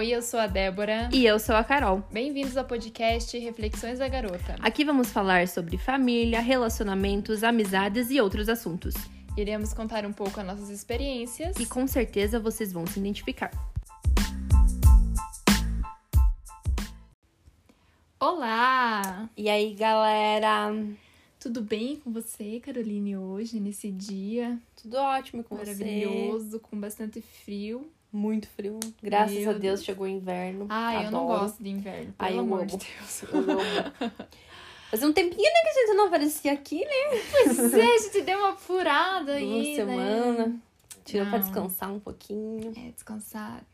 Oi, eu sou a Débora. E eu sou a Carol. Bem-vindos ao podcast Reflexões da Garota. Aqui vamos falar sobre família, relacionamentos, amizades e outros assuntos. Iremos contar um pouco as nossas experiências. E com certeza vocês vão se identificar. Olá! E aí, galera? Tudo bem com você, Caroline, hoje, nesse dia? Tudo ótimo com Maravilhoso, você. com bastante frio. Muito frio. Graças Meu a Deus, Deus. chegou o inverno. Ai, eu não Adoro. gosto de inverno, pelo Ai, eu amor amo. de Deus. Eu amo. Fazia um tempinho, né, que a gente não aparecia aqui, né? Pois é, a gente deu uma furada aí, Uma né? semana. Tirou pra Não. descansar um pouquinho. É, descansar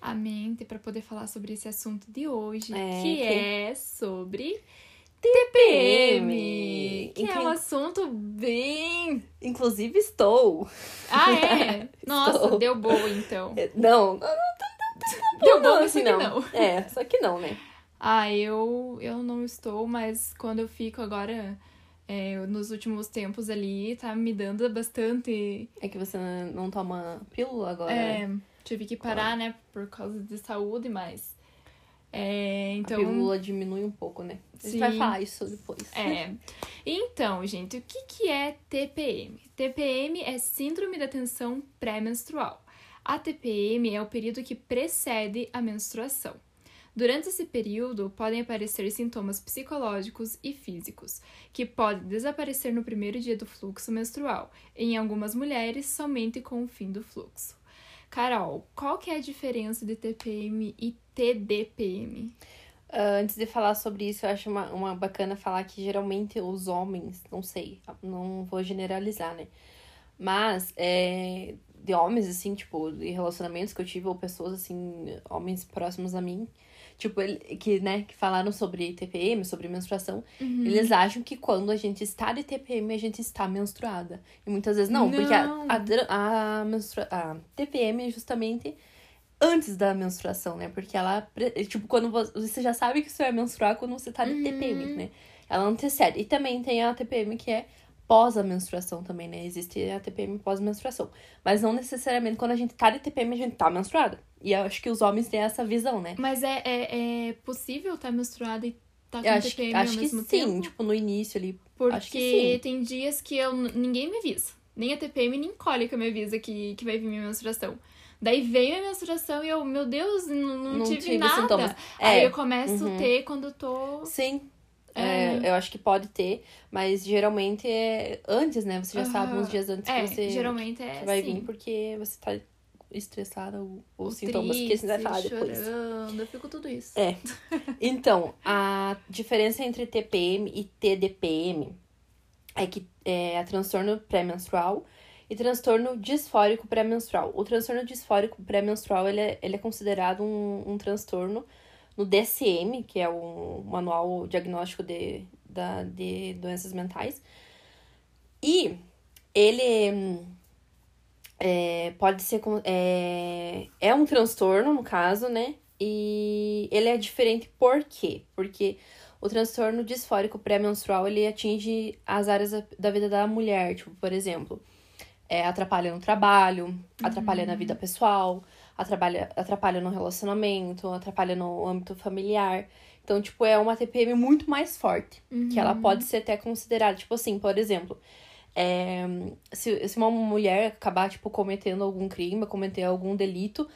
a mente para poder falar sobre esse assunto de hoje, É, que que- é sobre TPM, um assunto bem... Inclusive, estou. Ah, é? Nossa, deu boa então. Não, não, não, não, Deu não, bom, assim, que não. É, só que não, né? Ah, eu, eu não estou, mas quando eu fico agora, é, nos últimos tempos ali, tá me dando bastante... É que você não toma pílula agora. É, tive que parar, né, por causa de saúde, mas... É, então... A pílula diminui um pouco, né? A gente vai falar isso depois. É. Então, gente, o que, que é TPM? TPM é Síndrome da Tensão Pré-Menstrual. A TPM é o período que precede a menstruação. Durante esse período, podem aparecer sintomas psicológicos e físicos, que podem desaparecer no primeiro dia do fluxo menstrual, em algumas mulheres somente com o fim do fluxo. Carol, qual que é a diferença de TPM e TDPM? Ah, antes de falar sobre isso, eu acho uma, uma bacana falar que geralmente os homens, não sei, não vou generalizar, né? Mas é, de homens, assim, tipo, de relacionamentos que eu tive, ou pessoas, assim, homens próximos a mim, tipo, que, né, que falaram sobre TPM, sobre menstruação, eles acham que quando a gente está de TPM, a gente está menstruada. E muitas vezes não, porque a, Não. a, a, menstrua- a TPM é justamente antes da menstruação, né? Porque ela, tipo, quando vo- você já sabe que você vai menstruar quando você tá de TPM, né? Ela antecede. E também tem a TPM que é pós a menstruação também, né? Existe a TPM pós-menstruação. Mas não necessariamente quando a gente tá de TPM, a gente tá menstruada. E eu acho que os homens têm essa visão, né? Mas é, é, é possível estar menstruada e estar com Eu acho, TPM que- acho ao que mesmo sim, tempo? tipo, no início ali. Porque que sim. tem dias que eu, ninguém me avisa. Nem a TPM, nem cólica me avisa que, que vai vir minha menstruação. Daí vem a menstruação e eu, meu Deus, não, não, Não tive, tive nada. sintomas. Aí É, eu começo a uhum. ter quando eu tô. Sim. É. É, eu acho que pode ter, mas geralmente é antes, né? Você já sabe Aham. uns dias antes É, que você geralmente é que vai assim. vir porque você tá estressada ou, ou sintomas que a gente vai falar triste, depois. chorando, eu fico tudo isso. É. Então, a diferença entre TPM e TDPM é que é a transtorno pré-menstrual e transtorno disfórico pré-menstrual. O transtorno disfórico pré-menstrual ele é, ele é considerado um, um transtorno no DSM, que é o Manual Diagnóstico de, da, de Doenças Mentais. E ele é, pode ser. É, é um transtorno, no caso, né? E ele é diferente por quê? Porque o transtorno disfórico pré-menstrual ele atinge as áreas da vida da mulher, tipo, por exemplo, é, atrapalha no trabalho, atrapalha na vida pessoal, atrapalha, atrapalha no relacionamento, atrapalha no âmbito familiar. Então, tipo, é uma TPM muito mais forte, que ela pode ser até considerada, tipo assim, por exemplo, é, se, se uma mulher acabar, tipo, cometendo algum crime, cometer algum delito,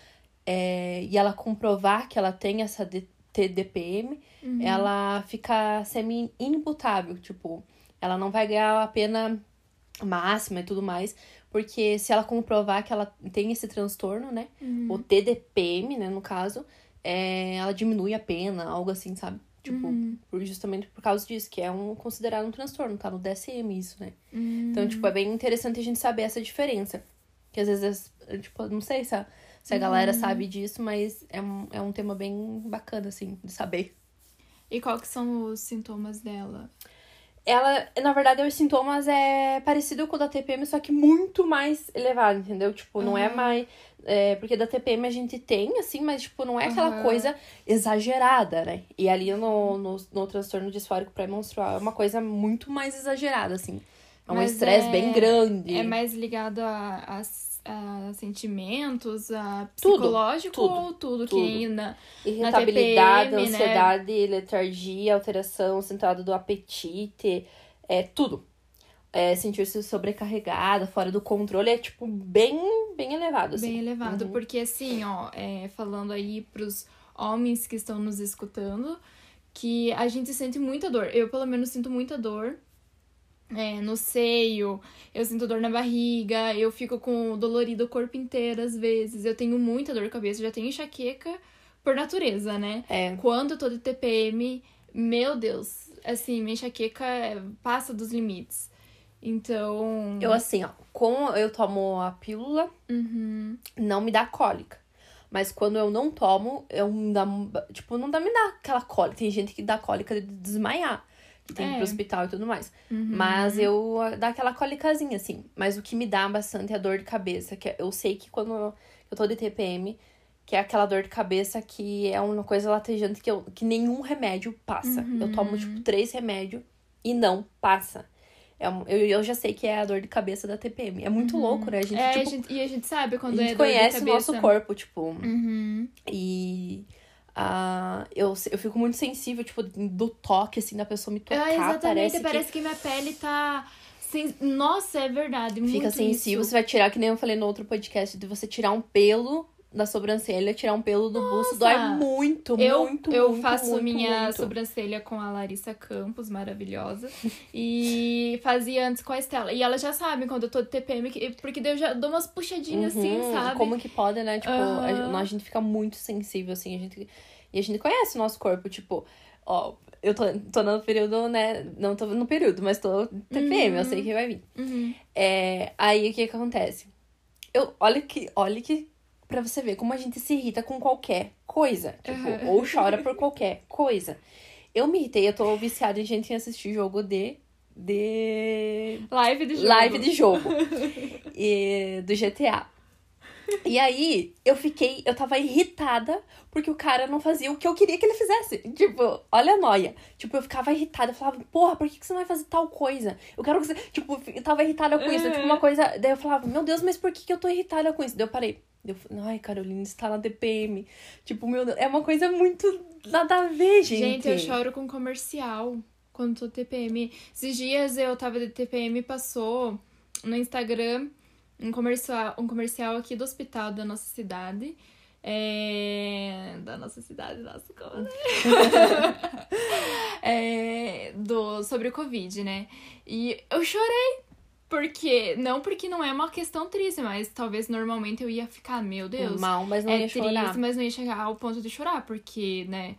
é, e ela comprovar que ela tem essa TDPM, ela fica semi-inimputável, tipo, ela não vai ganhar a pena máxima e tudo mais, porque se ela comprovar que ela tem esse transtorno, né, o TDPM, né, no caso, é, ela diminui a pena, algo assim, sabe? Tipo, Uhum. por- justamente por causa disso, que é um considerado um transtorno, tá no DSM isso, né? Hum. Então, tipo, é bem interessante a gente saber essa diferença. Que às vezes, tipo, não sei se a, se a galera sabe disso, mas é um, é um tema bem bacana, assim, de saber. E qual que são os sintomas dela? Ela, na verdade, os sintomas é parecido com o da TPM, só que muito mais elevado, entendeu? Tipo, não é Aham. mais. É, porque da TPM a gente tem, assim, mas, tipo, não é aquela Aham. coisa exagerada, né? E ali no, no, no transtorno disfórico pré-menstrual é uma coisa muito mais exagerada, assim. É um estresse é- bem grande. É mais ligado a, a- a sentimentos, a psicológico tudo, ou tudo, tudo. que na, Irritabilidade, TPM, né? ansiedade, letargia, alteração centrada do apetite, é tudo. É, sentir-se sobrecarregada, fora do controle, é tipo bem, bem elevado, assim. bem elevado. Uhum. Porque assim, ó, é, falando aí pros homens que estão nos escutando, que a gente sente muita dor. Eu, pelo menos, sinto muita dor. É, no seio, eu sinto dor na barriga, eu fico com dolorido o corpo inteiro às vezes, eu tenho muita dor de cabeça, eu já tenho enxaqueca por natureza, né? É, Quando eu tô de TPM, meu Deus, assim, minha enxaqueca passa dos limites. Então. eu assim, ó, como eu tomo a pílula, Uhum. não me dá cólica. Mas quando eu não tomo, eu me dá, tipo, não dá, me dá aquela cólica. Tem gente que dá cólica de desmaiar, tem que ir pro É. hospital e tudo mais. Uhum. Mas eu dá aquela cólicazinha, assim. Mas o que me dá bastante é a dor de cabeça. Que é- eu sei que quando eu, eu tô de TPM, que é aquela dor de cabeça que é uma coisa latejante que, eu, que nenhum remédio passa. Eu Uhum. tomo, tipo, três remédios e não passa. É eu, eu já sei que é a dor de cabeça da TPM. É muito louco, né? A gente, É, a tipo, gente- e a gente sabe a quando gente é conhece o nosso corpo, tipo. Uhum. E ah, eu, eu fico muito sensível, tipo, do toque, assim, da pessoa me tocar. Ah, exatamente, parece, parece, que que... minha pele tá. sen- Nossa, é verdade. fica sensível. isso. Você vai tirar, que nem eu falei no outro podcast, de você tirar um pelo da sobrancelha, tirar um pelo do busto, dói muito, Eu, muito, eu muito, faço muito, minha muito. sobrancelha com a Larissa Campos, maravilhosa. e fazia antes com a Estela. E elas já sabem quando eu tô de TPM, que- porque eu já dou umas puxadinhas assim, Uhum, sabe? Como que pode, né? Tipo, a, Aham. a gente fica muito sensível, assim, a gente... E a gente conhece o nosso corpo, tipo, ó, eu tô, tô no período, né? Não tô no período, mas tô TPM, eu sei que vai vir. Uhum. É, aí o que que acontece? Eu, olha que, olha que pra você ver como a gente se irrita com qualquer coisa, tipo, Uhum. ou chora por qualquer coisa. Eu me irritei, eu tô viciada em gente em assistir jogo de de Live de jogo. live de jogo e, do GTA. E aí, eu fiquei, eu tava irritada porque o cara não fazia o que eu queria que ele fizesse. Tipo, olha a noia. Tipo, eu ficava irritada, eu falava, porra, por que, que você não vai fazer tal coisa? Eu quero que você. Tipo, eu tava irritada com isso. Tipo, uma coisa. Daí eu falava, meu Deus, mas por que, que eu tô irritada com isso? Daí eu parei. Eu falei, ai, Carolina, você tá na DPM. Tipo, meu Deus, é uma coisa muito nada a ver, gente. Gente, eu choro com comercial quando tô TPM. Esses dias eu tava de TPM e passou no Instagram um comercial, um comercial aqui do hospital da nossa cidade. É... Da nossa cidade, nossa, como, né? é... do... Sobre o Covid, né? E eu chorei. Porque, não porque não é uma questão triste, mas talvez normalmente eu ia ficar, meu Deus, Mal, mas não é ia triste, chorar. mas não ia chegar ao ponto de chorar, porque, né?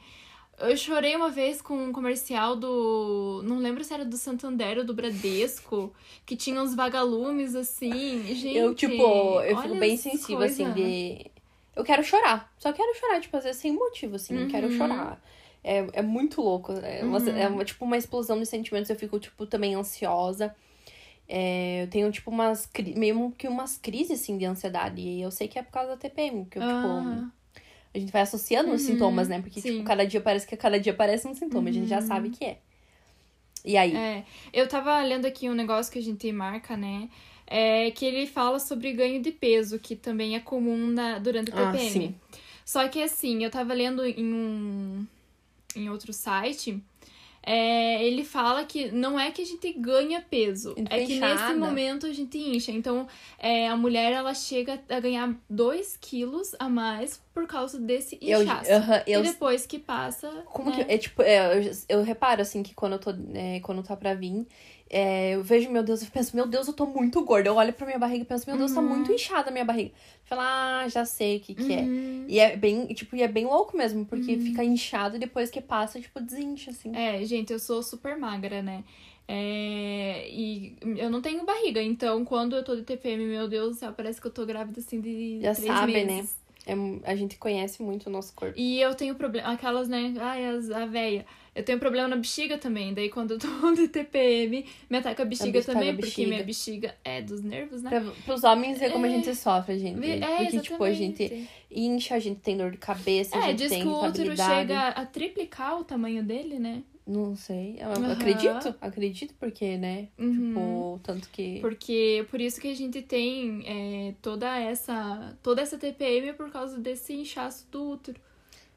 Eu chorei uma vez com um comercial do. Não lembro se era do Santander ou do Bradesco, que tinha uns vagalumes assim. Gente. Eu, tipo, eu fico bem sensível, coisa. assim, de. Eu quero chorar. Só quero chorar, tipo, às vezes sem motivo, assim. Eu quero Uhum. chorar. É, é muito louco. É, uma, Uhum. é uma, tipo uma explosão de sentimentos. Eu fico, tipo, também ansiosa. É, eu tenho, tipo, umas. Meio que umas crises, assim, de ansiedade. E eu sei que é por causa da TPM. Que eu, tipo. Ah, A gente vai associando os Uhum, sintomas, né? Porque, sim. tipo, cada dia parece que cada dia parece um sintoma. A gente já Uhum. sabe que é. E aí? é. Eu tava lendo aqui um negócio que a gente marca, né? É que ele fala sobre ganho de peso, que também é comum na, durante o Ah, TPM. sim. Só que assim, eu tava lendo em um em outro site, é, ele fala que não é que a gente ganha peso, é que nesse momento a gente incha. Então, é, a mulher ela chega a ganhar 2 quilos a mais por causa desse Eu, inchaço. aham, eu E depois que passa. Como né? que. É tipo, é, eu, eu reparo assim que quando eu tô. é, quando tá pra vir, é, eu vejo, meu Deus, eu penso, meu Deus, eu tô muito gorda. Eu olho pra minha barriga e penso, meu Deus, tá Uhum. muito inchada a minha barriga. Fala, ah, já sei o que, que é. Uhum. E é bem, tipo, e é bem louco mesmo, porque fica inchado e depois que passa, tipo, desincha, assim. É, gente, eu sou super magra, né? É, e eu não tenho barriga, então quando eu tô de TPM, meu Deus do céu, parece que eu tô grávida assim de Já três sabe, né? É, a gente conhece muito o nosso corpo. E eu tenho problema, aquelas, né? Ai, as, a véia. Eu tenho problema na bexiga também. Daí quando eu tô de TPM, me ataca a bexiga ataca também, a porque bexiga. minha bexiga é dos nervos, né? Pra, pros homens ver como a É. gente sofre, gente. É, porque, tipo, a gente exatamente. incha, a gente tem dor de cabeça, a É, gente diz tem que o útero chega a triplicar o tamanho dele, né? Não sei. Eu Aham. acredito, acredito, porque, né? Uhum. Tipo, tanto que. Porque por isso que a gente tem é, toda essa toda essa TPM por causa desse inchaço do útero.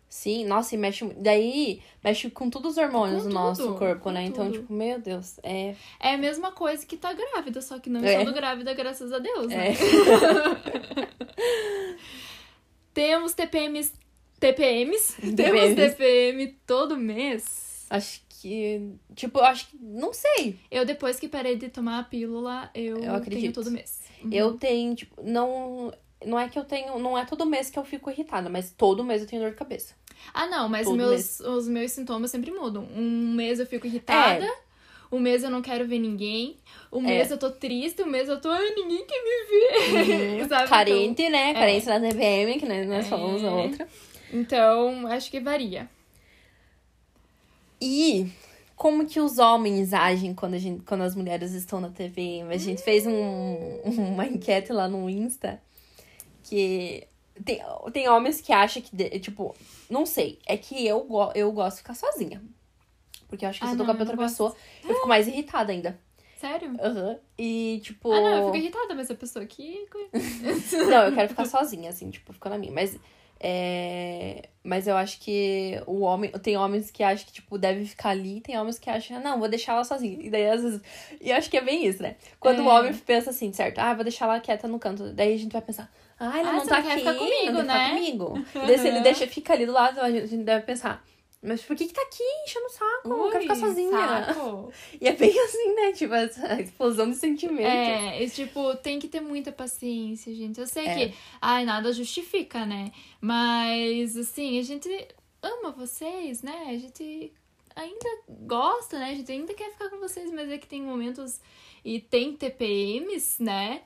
Sim, nossa, e mexe. Daí mexe com todos os hormônios Com do nosso tudo, corpo, né? Então, tudo. tipo, meu Deus, é. É a mesma coisa que tá grávida, só que não É. estando grávida, graças a Deus, né? É. Temos TPMs. TPMs? Temos TPMs. TPM todo mês. Acho que. Tipo, eu acho que. Não sei. Eu, depois que parei de tomar a pílula, eu, Eu tenho acredito. todo mês. Uhum. Eu tenho, tipo, não. Não é que eu tenho. Não é todo mês que eu fico irritada, mas todo mês eu tenho dor de cabeça. Ah, não, mas Todo meus, os meus sintomas sempre mudam. Um mês eu fico irritada, um mês eu não quero ver ninguém, um É. mês eu tô triste, um mês eu tô, ai, ninguém quer me ver. Sabe? Carente, né? Carência da TPM, que nós falamos na É. outra. Então, então, acho que varia. E como que os homens agem quando, a gente, quando as mulheres estão na TPM? A gente fez um, uma enquete lá no Insta que tem, tem homens que acham que, tipo, não sei, é que eu, eu gosto de ficar sozinha. Porque eu acho que Ah, se eu tô com outra pessoa, eu fico mais irritada ainda. Sério? Aham. E, tipo. Ah, não, eu fico irritada, mas a pessoa aqui. Não, eu quero ficar sozinha, assim, tipo, ficando na minha. Mas. É... Mas eu acho que o homem. Tem homens que acham que, tipo, deve ficar ali, tem homens que acham, não, vou deixar ela sozinha. E daí, às vezes. E eu acho que é bem isso, né? Quando o É. homem pensa assim, certo? Ah, vou deixar ela quieta no canto. Daí a gente vai pensar, ah, ela Ah, não tá não quer aqui, ficar comigo, não quer ficar né? comigo. E daí, se ele deixa, fica ali do lado, a gente deve pensar. Mas por que que tá aqui enchendo o saco? eu quero ficar Ui, sozinha. saco. E é bem assim, né? Tipo, essa explosão de sentimento. É, e, tipo, tem que ter muita paciência, gente. Eu sei É. que, ai, nada justifica, né? Mas, assim, a gente ama vocês, né? A gente ainda gosta, né? A gente ainda quer ficar com vocês, mas é que tem momentos e tem TPMs, né?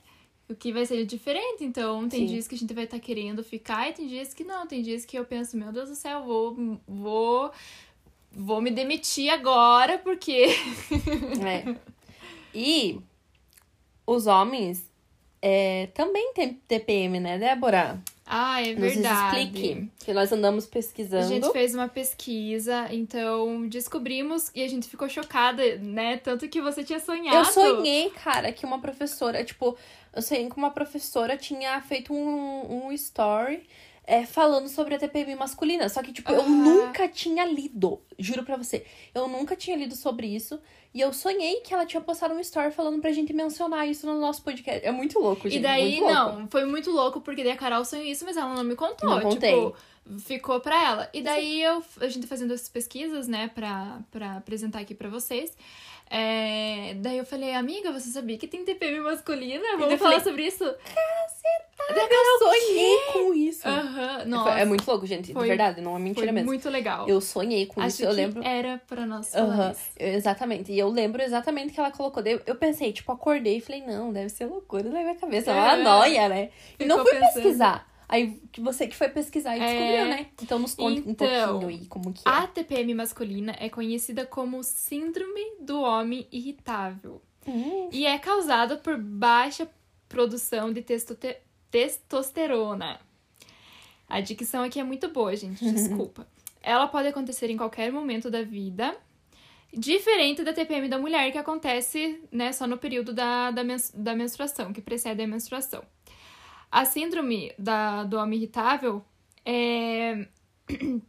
O que vai ser diferente. Então, tem Sim. dias que a gente vai estar querendo ficar e tem dias que não. Tem dias que eu penso, meu Deus do céu, vou. vou Vou me demitir agora porque. É. E os homens é, também têm TPM, né, Débora? Ah, é Nos verdade. explique. Que nós andamos A pesquisando. gente fez uma pesquisa, então descobrimos e a gente ficou chocada, né? Tanto que você tinha sonhado. Eu sonhei, cara, que uma professora, tipo, eu sonhei que uma professora tinha feito um, um story é, falando sobre a TPM masculina. Só que, tipo, eu Aham. nunca tinha lido. Juro pra você. Eu nunca tinha lido sobre isso. E eu sonhei que ela tinha postado um story falando pra gente mencionar isso no nosso podcast. É muito louco, gente. E daí, não, foi muito louco, porque daí a Carol sonhou isso, mas ela não me contou. Não contei. Ficou pra ela. E daí eu, a gente fazendo essas pesquisas, né, pra, pra apresentar aqui pra vocês. é, daí eu falei, amiga, você sabia que tem TPM masculina? Vamos falar falei, sobre isso? Eu sonhei com isso. Aham, nossa. É muito louco, gente. Foi- de verdade, não é mentira mesmo. muito legal. Eu sonhei com Acho isso, eu lembro. era pra nós falar eu- exatamente. E eu lembro exatamente que ela colocou. Daí Eu, eu pensei, tipo, acordei e falei, não, deve ser loucura na minha cabeça. É uma É. noia, né? E não Ficou fui pensando. pesquisar. Aí que você que foi pesquisar e É. descobriu, né? Então nos conte um Então, pouquinho aí como que é. A TPM masculina é conhecida como Síndrome do Homem Irritável Hum, e é causada por baixa produção de testote- testosterona. A dicção aqui é muito boa, gente, desculpa. Ela pode acontecer em qualquer momento da vida, diferente da TPM da mulher, que acontece né, só no período da, da, mens- da menstruação, que precede a menstruação. A síndrome da, do homem irritável é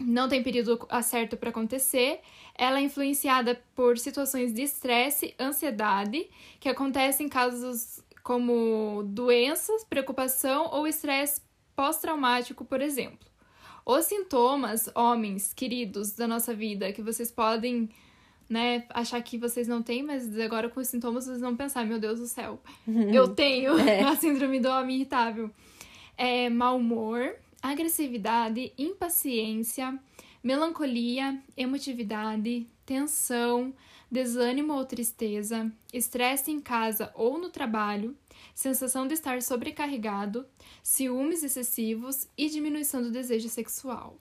não tem período certo para acontecer. Ela é influenciada por situações de estresse, ansiedade, que acontecem em casos como doenças, preocupação ou estresse pós-traumático, por exemplo. Os sintomas, homens queridos da nossa vida, que vocês podem né, achar que vocês não têm, mas agora com os sintomas vocês vão pensar, meu Deus do céu, eu tenho É. a síndrome do homem irritável. É mau humor, agressividade, impaciência, melancolia, emotividade, tensão, desânimo ou tristeza, estresse em casa ou no trabalho, sensação de estar sobrecarregado, ciúmes excessivos e diminuição do desejo sexual.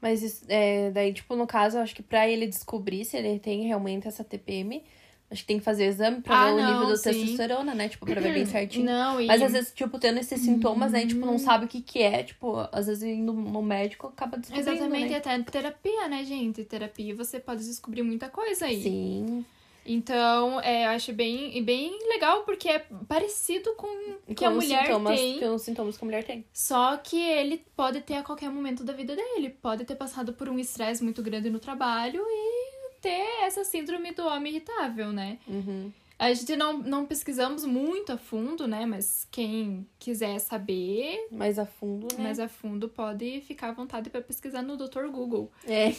Mas é, daí, tipo, no caso, eu acho que pra ele descobrir se ele tem realmente essa TPM, Acho que tem que fazer exame pra Ah, ver o não, nível da sim. testosterona, né? Tipo, pra ver bem certinho. Não, e... Mas às vezes, tipo, tendo esses sintomas, aí, tipo, Uhum. não sabe o que que é. Tipo, às vezes indo no médico acaba descobrindo, Exatamente, né? até terapia, né, gente? Terapia você pode descobrir muita coisa aí. Sim. Então, é, eu acho bem, bem legal, porque é parecido com o que a mulher sintomas, tem. Com os sintomas que a mulher tem. Só que ele pode ter a qualquer momento da vida dele. Pode ter passado por um estresse muito grande no trabalho e ter essa síndrome do homem irritável, né? Uhum. A gente não, não pesquisamos muito a fundo, né? Mas quem quiser saber Mais a fundo, né? mais a fundo pode ficar à vontade para pesquisar no Dr. Google. É.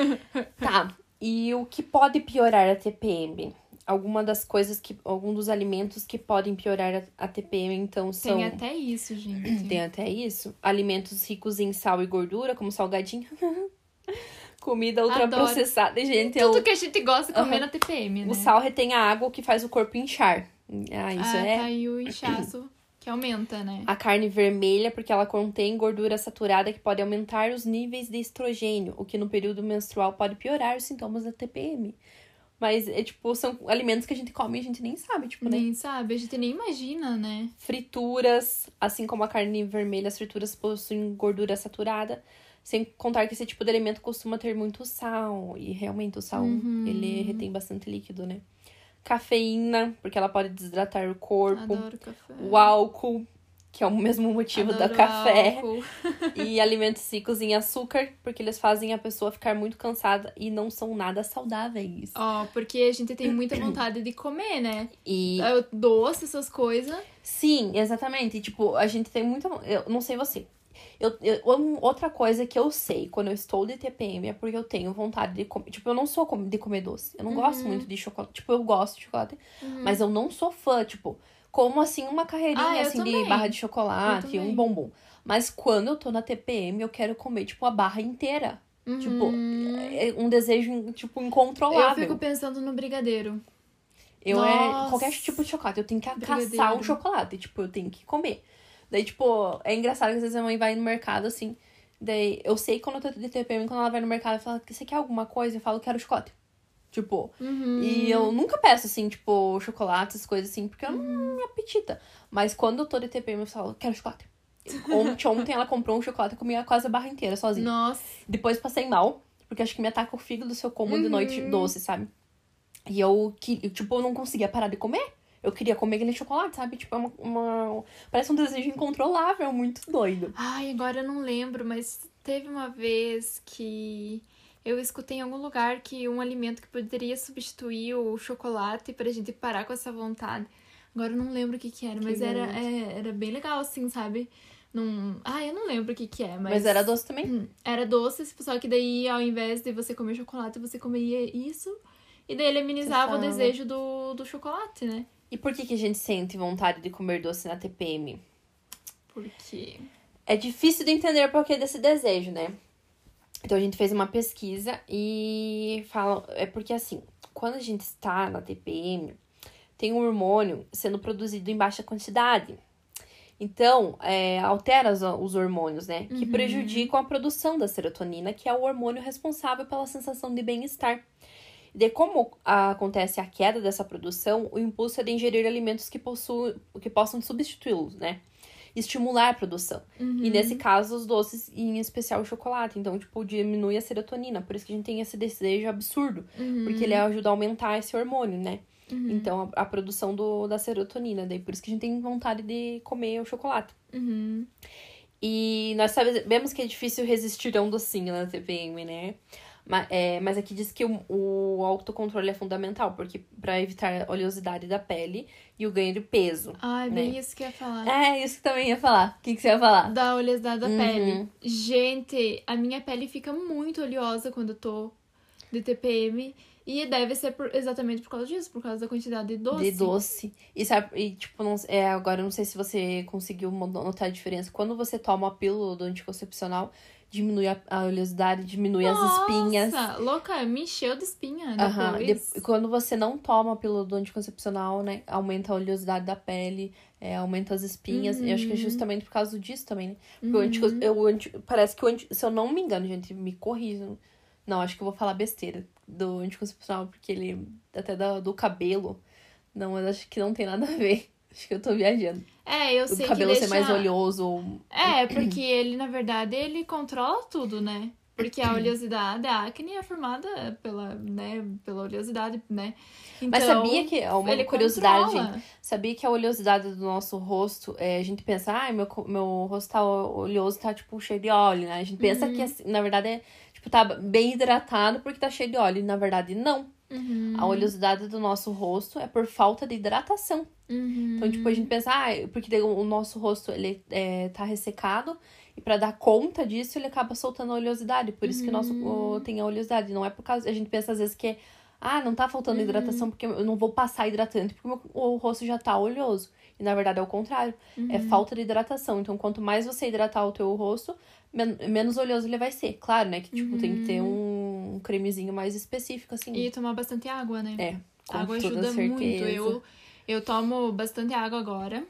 tá. E o que pode piorar a TPM? Alguma das coisas que. Algum dos alimentos que podem piorar a, TPM, então, são. Tem até isso, gente. Tem até isso. Alimentos ricos em sal e gordura, como salgadinho. Comida ultraprocessada. Gente, eu, Tudo que a gente gosta de comer Aham. na TPM, né? o sal retém a água, que faz o corpo inchar. Ah, isso ah, é. tá aí o inchaço que aumenta, né? A carne vermelha, porque ela contém gordura saturada que pode aumentar os níveis de estrogênio, o que no período menstrual pode piorar os sintomas da TPM. Mas, é tipo, são alimentos que a gente come e a gente nem sabe, tipo, né? Nem sabe, a gente nem imagina, né? Frituras, assim como a carne vermelha, as frituras possuem gordura saturada. Sem contar que esse tipo de alimento costuma ter muito sal. E realmente o sal, Uhum. ele retém bastante líquido, né? Cafeína, porque ela pode desidratar o corpo. Adoro café. O álcool, que é o mesmo motivo Adoro do café. e alimentos ricos em açúcar, porque eles fazem a pessoa ficar muito cansada e não são nada saudáveis. Ó, porque a gente tem muita vontade de comer, né? E É Doce, essas coisas. sim, exatamente. E, tipo, a gente tem muita. Eu não sei você. Eu, eu- outra coisa que eu sei quando eu estou de TPM é porque eu tenho vontade de comer. Tipo, eu não sou de comer doce. Eu não gosto Uhum. muito de chocolate. Tipo, eu gosto de chocolate, mas eu não sou fã. Tipo, como assim uma carreirinha Ah, eu assim de barra de Eu chocolate, um bombom. Mas quando eu tô na TPM, eu quero comer, tipo, a barra inteira. Tipo, Uhum. é um desejo, tipo, eu incontrolável. fico pensando no brigadeiro. Eu é Nossa. qualquer tipo de chocolate, eu tenho que caçar um chocolate, tipo, eu tenho que comer. Daí, tipo, é engraçado que às vezes a mãe vai no mercado assim. Daí, eu sei quando eu tô de TPM, quando ela vai no mercado e fala, você quer alguma coisa? Eu falo, quero chocolate. Tipo, Uhum. e eu nunca peço assim, tipo, chocolate, essas coisas assim, porque eu não me apetita. Mas quando eu tô de TPM, eu falo, quero chocolate. Ontem, ontem ela comprou um chocolate e comia quase a barra inteira sozinha. Nossa. Depois passei mal, porque acho que me ataca o fígado se eu como de Uhum. noite doce, sabe? E eu, que, tipo, eu não conseguia parar de comer. Eu queria comer aquele chocolate, sabe? Tipo, é uma, uma- Parece um desejo incontrolável, muito doido. Ai, agora eu não lembro, mas teve uma vez que eu escutei em algum lugar que um alimento que poderia substituir o chocolate pra gente parar com essa vontade. Agora eu não lembro o que que era, mas Que era, gosto. é, era bem legal, assim, sabe? Não... Ah, eu não lembro o que que é, mas... Mas, era doce também. Hum, Era doce, só que daí, ao invés de você comer chocolate, você comeria isso. E daí ele amenizava o fala. desejo do, do chocolate, né? E por que, que a gente sente vontade de comer doce na TPM? Porque... É difícil de entender o porquê desse desejo, né? Então a gente fez uma pesquisa e fala. É porque assim, quando a gente está na TPM, tem um hormônio sendo produzido em baixa quantidade. Então, é, altera os, os hormônios, né? Que Uhum. prejudicam a produção da serotonina, que é o hormônio responsável pela sensação de bem-estar. De como acontece a queda dessa produção, o impulso é de ingerir alimentos que, possuem, que possam substituí-los, né? Estimular a produção. Uhum. E nesse caso, os doces, e em especial o chocolate. Então, tipo, diminui a serotonina. Por isso que a gente tem esse desejo absurdo. Uhum. Porque ele ajuda a aumentar esse hormônio, né? Uhum. Então, a, a produção do, da serotonina. Daí, por isso que a gente tem vontade de comer o chocolate. Uhum. E nós sabemos que é difícil resistir a um docinho na TPM, né? Mas, é, mas aqui diz que o, o autocontrole é fundamental, porque para evitar a oleosidade da pele e o ganho de peso. Ai, bem Né? isso que eu ia falar. É, isso que também ia falar. O que, que você ia falar? Da oleosidade da Uhum. pele. Gente, a minha pele fica muito oleosa quando eu tô de TPM. E deve ser por- exatamente por causa disso, por causa da quantidade de doce. De doce. E sabe, e, tipo, não, é, agora eu não sei se você conseguiu notar a diferença. Quando você toma a pílula do anticoncepcional, diminui a, a oleosidade, diminui as espinhas. Nossa, louca, me encheu de espinha depois. De- quando você não toma a pílula do anticoncepcional, né? Aumenta a oleosidade da pele, é, aumenta as espinhas. E acho que é Uhum. justamente por causa disso também, né? Porque o antico- eu- o anti- parece que o anti- se eu não me engano, gente, me corrijam. Não, acho que eu vou falar besteira. Do anticoncepcional, porque ele até da, do cabelo. Não, mas acho que não tem nada a ver. Acho que eu tô viajando. É, eu O sei cabelo que ser deixa... mais oleoso. É, porque ele, na verdade, ele controla tudo, né? Porque a oleosidade, a acne é formada pela, né, pela oleosidade, né? Então, Mas sabia que, uma ele curiosidade, controla. gente, sabia que a oleosidade do nosso rosto, é, a gente pensa, ai, meu, co- meu rosto tá oleoso, tá, tipo, cheio de óleo, né? A gente pensa Uhum. que, assim, na verdade, é, tipo, tá bem hidratado porque tá cheio de óleo. E, na verdade, não. Uhum, A oleosidade do nosso rosto é por falta de hidratação. uhum. Então, tipo, a gente pensa, ah, porque daí o nosso rosto, ele é, tá ressecado. E pra dar conta disso, ele acaba soltando a oleosidade. Por isso que o nosso Uhum. o, tem a oleosidade. Não é por causa... A gente pensa, às vezes, que... Ah, não tá Uhum. faltando hidratação porque eu não vou passar hidratante. Porque o, meu- o rosto já tá oleoso. E, na verdade, é o contrário. É Uhum. falta de hidratação. Então, quanto mais você hidratar o teu rosto, men- menos oleoso ele vai ser. Claro, né? Que, tipo, tem que ter um cremezinho mais específico, assim. E tomar bastante água, né? É, com água toda ajuda muito. certeza. Eu, eu tomo bastante água agora.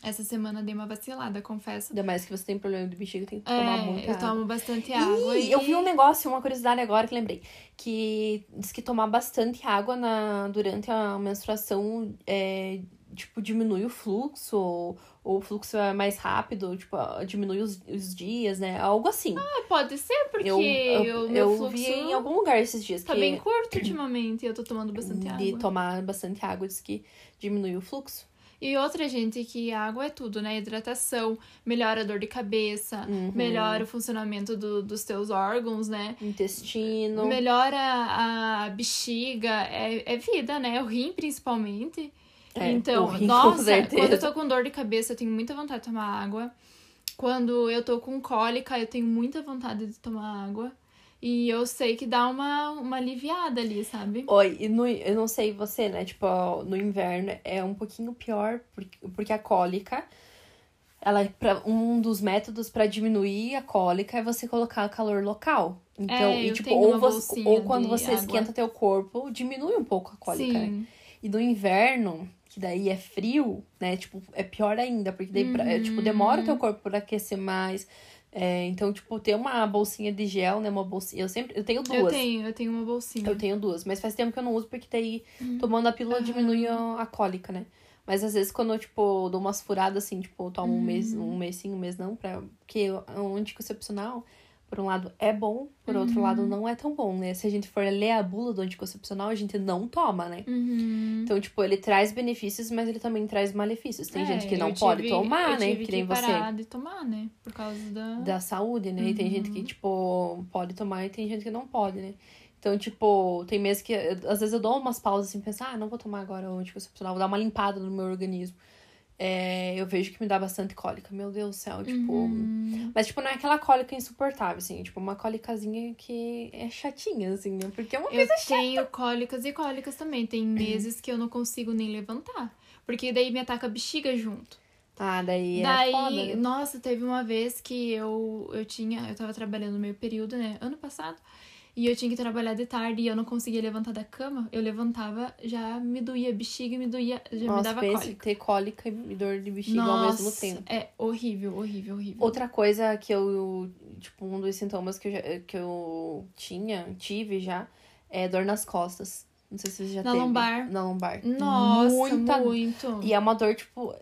Essa semana dei uma vacilada, confesso. Ainda mais que você tem problema de bexiga, tem que É, tomar muita eu água. tomo bastante água. Ih, e... eu vi um negócio, uma curiosidade agora que lembrei. Que diz que tomar bastante água na, durante a menstruação é, tipo, diminui o fluxo, ou, ou o fluxo é mais rápido, tipo, diminui os, os dias, né? Algo assim. Ah, Pode ser, porque eu o eu, meu eu fluxo vi em algum lugar esses dias tá que bem curto ultimamente. Eu tô tomando bastante de água. tomar bastante água diz que diminui o fluxo. E outra, gente, que água é tudo, né? Hidratação, melhora a dor de cabeça, Uhum. melhora o funcionamento do- dos teus órgãos, né? Intestino. Melhora a bexiga, é, é vida, né? O rim, principalmente. É, então, nossa, quando eu tô com dor de cabeça, eu tenho muita vontade de tomar água. Quando eu tô com cólica, eu tenho muita vontade de tomar água. E eu sei que dá uma, uma aliviada ali, sabe? Oi, e no, eu não sei você, né? Tipo, no inverno é um pouquinho pior, porque, porque a cólica, ela é pra, um dos métodos pra diminuir a cólica é você colocar calor local. Então, É, e tipo, ou, você, ou quando você água. esquenta teu corpo, diminui um pouco a cólica, né? Sim. E no inverno, que daí é frio, né? Tipo, é pior ainda, porque daí, é, tipo, demora o Uhum. teu corpo pra aquecer mais. É, então, tipo, ter uma bolsinha de gel, né? Uma bolsinha. Eu sempre. Eu tenho duas. Eu tenho, eu tenho uma bolsinha. Eu tenho duas, mas faz tempo que eu não uso, porque daí tomando a pílula Aham. diminui a, a cólica, né? Mas às vezes quando eu, tipo, dou umas furadas assim, tipo, eu tomo um mês, Uhum. um mês sim, um mês não, pra... porque o anticoncepcional, por um lado, é bom, por outro Uhum. lado, não é tão bom, né? Se a gente for ler a bula do anticoncepcional, a gente não toma, né? Uhum. Então, tipo, ele traz benefícios, mas ele também traz malefícios. Tem É, gente que não eu pode tive- tomar, né? tive Que nem você parar de tomar, né? Por causa da... da saúde, né? E tem gente Uhum. que, tipo, pode tomar e tem gente que não pode, né? Então, tipo, tem meses que às vezes eu dou umas pausas assim, pensar, ah, não vou tomar agora o anticoncepcional, vou dar uma limpada no meu organismo. É, eu vejo que me dá bastante cólica, meu Deus do céu, tipo. Uhum. Mas, tipo, não é aquela cólica insuportável, assim, tipo, uma cólicazinha que é chatinha, assim, né? Porque é uma Eu tenho cólicas e cólicas também. Tem meses que eu não consigo nem levantar. Porque daí me ataca a bexiga junto. Ah, daí é daí, foda, né? nossa, teve uma vez que eu, eu tinha. Eu tava trabalhando no meio período, né? Ano passado. E eu tinha que trabalhar de tarde e eu não conseguia levantar da cama. Eu levantava, já me doía bexiga e me doía. Já me Nossa, dava pensa em cólica. ter cólica e dor de bexiga ao mesmo Nossa, tempo. é horrível, horrível, horrível. Outra coisa que eu, tipo, um dos sintomas que eu, já, que eu tinha, tive já, é dor nas costas. Não sei se você já Na teve. lombar. Na lombar. Nossa, Muita... muito. E é uma dor, tipo,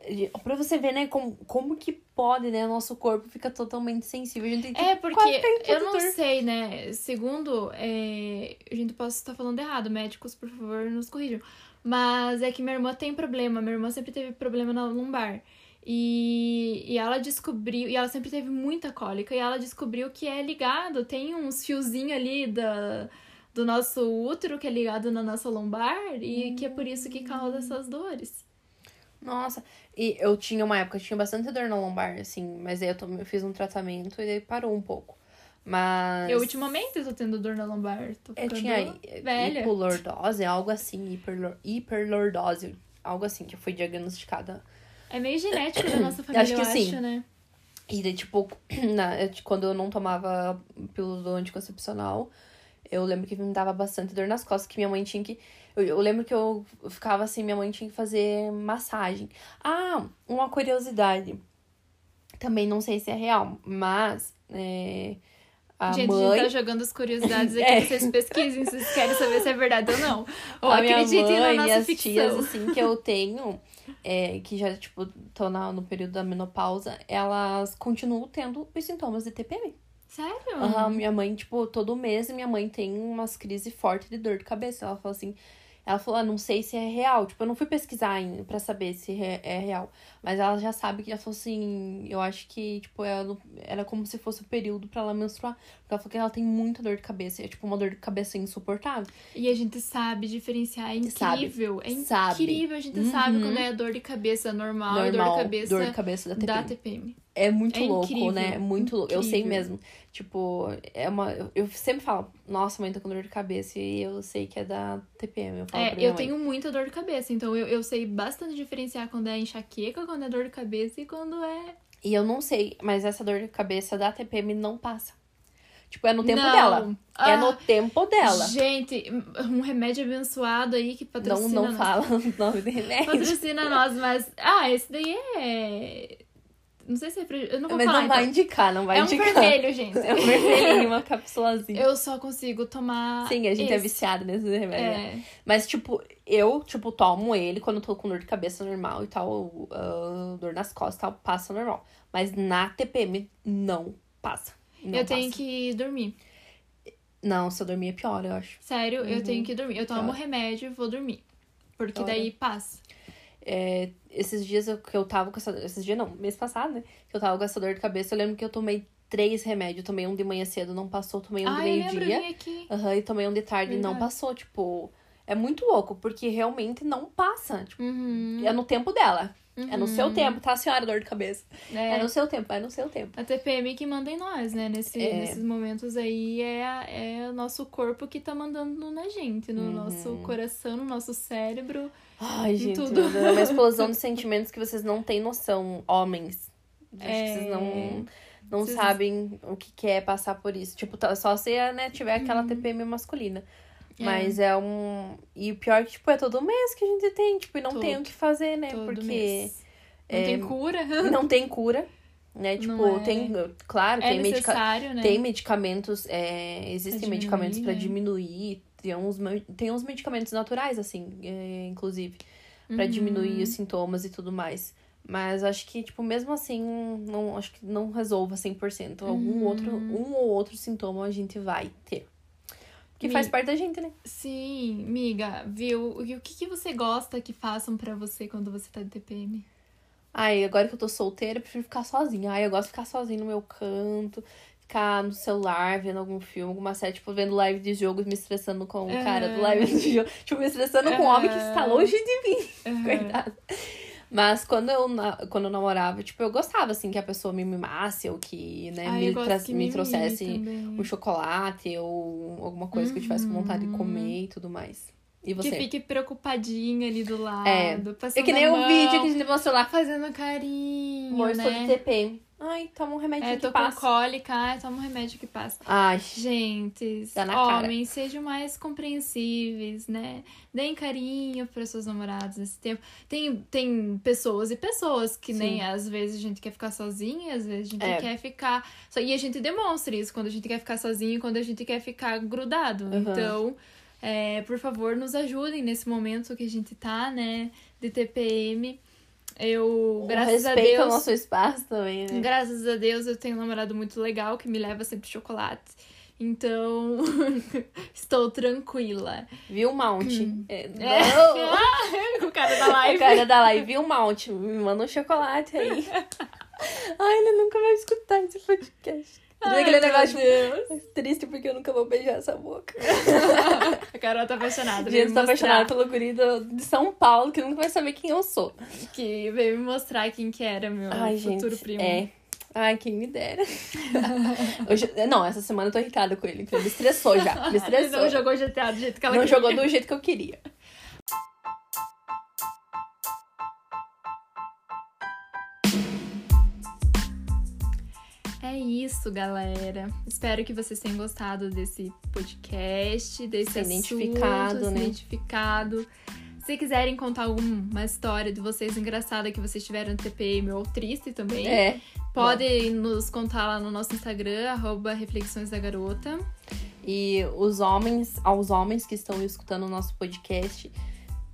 pra você ver, né, como, como que pode, né, o nosso corpo fica totalmente sensível. A gente tem, É, porque eu não dor. sei, né? Segundo, é... a gente possa estar falando errado, médicos, por favor, nos corrijam. Mas é que minha irmã tem problema, minha irmã sempre teve problema na lombar. E, e ela descobriu, e ela sempre teve muita cólica, e ela descobriu que é ligado, tem uns fiozinhos ali da, do nosso útero que é ligado na nossa lombar, e que é por isso que causa essas dores. Nossa, e eu tinha uma época, eu tinha bastante dor na lombar, assim, mas aí eu, tomei- eu fiz um tratamento e daí parou um pouco. Mas. Eu ultimamente tô tendo dor na lombar, tô Eu tinha velha. hipolordose, algo assim, hiperlor, hiperlordose, algo assim, que eu fui diagnosticada. É meio genético da nossa família, Acho que eu sim. acho, né? E daí, tipo, na, eu- quando eu não tomava pílula do anticoncepcional, eu lembro que me dava bastante dor nas costas, que minha mãe tinha que. Eu, eu lembro que eu ficava assim, minha mãe tinha que fazer massagem. Ah, uma curiosidade. Também não sei se é real, mas é, a gente, mãe. a gente tá jogando as curiosidades aqui, É. vocês pesquisem se vocês querem saber se é verdade ou não. Ou a acreditem na mãe e nossa as ficção. tias, assim, que eu tenho, é, que já, tipo, estão no período da menopausa, elas continuam tendo os sintomas de TPM. Sério? Aham, minha mãe, tipo, todo mês minha mãe tem umas crises fortes de dor de cabeça. Ela falou assim. Ela falou, ah, não sei se é real. Tipo, eu não fui pesquisar ainda pra saber se é é real. Mas ela já sabe que ela falou assim. Eu acho que, tipo, ela, era como se fosse o período pra ela menstruar. Porque ela falou que ela tem muita dor de cabeça. É tipo uma dor de cabeça insuportável. E a gente sabe diferenciar, é Sabe. incrível. É Sabe. incrível, a gente Uhum. sabe quando é dor de cabeça normal, e dor de cabeça dor de cabeça da TPM. da TPM. É muito É louco, incrível, né? É muito louco. Eu sei mesmo. Tipo, é uma. eu- sempre falo, nossa, mãe, tô com dor de cabeça. E eu sei que é da TPM. Eu falo É, eu tenho muita dor de cabeça, então eu, eu sei bastante diferenciar quando é enxaqueca, quando é dor de cabeça e quando é. E eu não sei, mas essa dor de cabeça da TPM não passa. Tipo, é no tempo Não. dela. É Ah, no tempo dela. Gente, um remédio abençoado aí que Não, patrocina não nós. fala o nome do remédio. Patrocina nós, mas. Ah, esse daí é. Não sei se é. preju- Eu não vou Mas falar. não vai então. indicar, não vai é um indicar. vermelho, gente. É um vermelhinho, uma capsulazinha. Eu só consigo tomar. Sim, a gente é esse. viciada nesse remédio. né? É. Mas, tipo, eu, tipo, tomo ele quando eu tô com dor de cabeça normal e tal, ah, dor nas costas e tal, passa normal. Mas na TPM não passa. Não eu tenho passa. que dormir. Não, se eu dormir é pior, eu acho. Sério, eu Uhum. tenho que dormir. Eu tomo Pior. remédio e vou dormir. Porque Pior. daí passa. É, esses dias que eu tava com essa. Esses dias não, mês passado, né? Que eu tava com essa dor de cabeça, eu lembro que eu tomei três remédios. Tomei um de manhã cedo, não passou. Tomei um de meio-dia. Aham, e tomei um de tarde e não passou. Tipo, é muito louco, porque realmente não passa. Tipo, Uhum. é no tempo dela. É no seu Uhum. tempo, tá, senhora dor de cabeça? É, É, no seu tempo, é no seu tempo. a TPM que manda em nós, né? Nesse, É. Nesses momentos aí é, é o nosso corpo que tá mandando na gente, no Uhum. nosso coração, no nosso cérebro. Ai, gente, tudo. é uma explosão de sentimentos que vocês não têm noção, homens. Acho É. que vocês não, não Vocês- sabem o que que é passar por isso. Tipo, tá- só se né, tiver aquela TPM masculina. É. Mas é um. E o pior é que, tipo, é todo mês que a gente tem, tipo, e não Todo. tem o que fazer, né? Porque mês. Não é, tem cura. não tem cura, né? Tipo, é. tem. Claro, É tem, medica necessário, né? tem medicamentos. é, existem medicamentos pra diminuir, diminuir. Tem uns, tem uns medicamentos naturais, assim, é, inclusive. Pra Uhum. diminuir os sintomas e tudo mais. Mas acho que, tipo, mesmo assim, não, acho que não resolva 100%. Algum Uhum. outro, um ou outro sintoma a gente vai ter. Que faz parte da gente, né? Sim, miga, viu? E o que, que você gosta que façam pra você quando você tá de TPM? Ai, agora que eu tô solteira, eu prefiro ficar sozinha. Ai, eu gosto de ficar sozinha no meu canto, ficar no celular, vendo algum filme, alguma série, tipo, vendo live de jogo, me estressando com o cara do live de jogo. Tipo, me estressando com o homem que está longe de mim. Coitado. Mas quando eu, quando eu namorava, tipo, eu gostava, assim, que a pessoa me mimasse ou que, né, Ai, me, tra- que me me trouxesse também. um chocolate ou alguma coisa que eu tivesse com vontade de Uhum. comer e tudo mais. E Que você? fique preocupadinha ali do lado. É. É que nem o vídeo que a gente mostrou lá. Fazendo carinho, Amor, estou de né? Ai, toma um remédio É, que tô com passa. cólica, ai, toma um remédio que passa. Ai, Gente, na cara. homens, sejam mais compreensíveis, né? Deem carinho para seus namorados nesse tempo. Tem, tem pessoas e pessoas que nem Sim. às vezes a gente quer ficar sozinha, às vezes a gente É. quer ficar. E a gente demonstra isso quando a gente quer ficar sozinho quando a gente quer ficar grudado. Uhum. Então, é, por favor, nos ajudem nesse momento que a gente tá, né? De TPM. Eu, graças a respeita Deus. o nosso espaço também, né? Graças a Deus eu tenho um namorado muito legal que me leva sempre chocolate. Então, estou tranquila. Viu, Mount? É, É. não! o cara da O live. cara da live, viu, Mount? Me manda um chocolate aí. Ai, ele nunca vai escutar esse podcast. Ai, aquele negócio Deus. triste porque eu nunca vou beijar essa boca. A Carol tá apaixonada. Gente tá apaixonada pelo guri de São Paulo, que nunca vai saber quem eu sou. Que veio me mostrar quem que era meu Ai, futuro gente, primo. é. Ai, quem me dera. Hoje, não, essa semana eu tô irritada com ele, porque ele me estressou já. Me Ele estressou. não jogou GTA do jeito que ela Não queria. jogou do jeito que eu queria. É isso, galera. Espero que vocês tenham gostado desse podcast, desse Se assunto, identificado, se né? identificado. Se quiserem contar alguma história de vocês engraçada que vocês tiveram no TPM ou triste também, É. podem nos contar lá no nosso Instagram, arroba Reflexões da Garota. E os homens, aos homens que estão escutando o nosso podcast,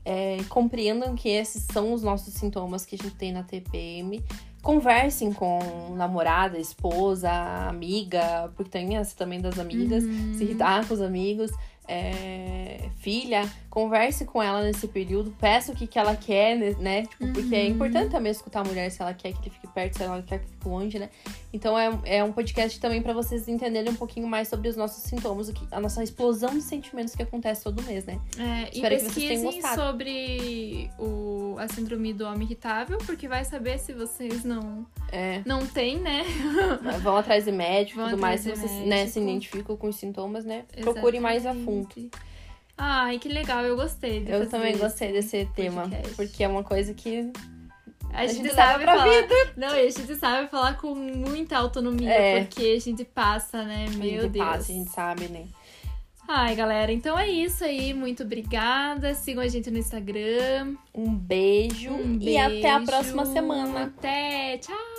é, compreendam que esses são os nossos sintomas que a gente tem na TPM. Conversem com namorada, esposa, amiga, porque tem essa também das amigas, se irritar com os amigos, é, filha, converse com ela nesse período, peça o que, que ela quer, né? Tipo, porque é importante também escutar a mulher se ela quer que ele fique perto, se ela quer que fique longe, né? Então é, é um podcast também pra vocês entenderem um pouquinho mais sobre os nossos sintomas, o que, a nossa explosão de sentimentos que acontece todo mês, né? É, e Espero que vocês tenham pesquisem sobre o, a síndrome do homem irritável, porque vai saber se vocês não, É. não têm, né? Vão atrás de médico e Vão tudo mais, se vocês né, se identificam com os sintomas, né? Procure mais a fundo. Ai, que legal, eu gostei. Eu também gostei desse tema, podcast. porque é uma coisa que A gente, gente leva sabe pra falar. Não, e a gente sabe falar com muita autonomia, É. porque a gente passa, né? a Meu gente Deus. passa, a gente sabe, né? Ai, galera, então é isso aí. Muito obrigada. Sigam a gente no Instagram. Um beijo, Um e até a beijo. próxima semana. Até. Tchau.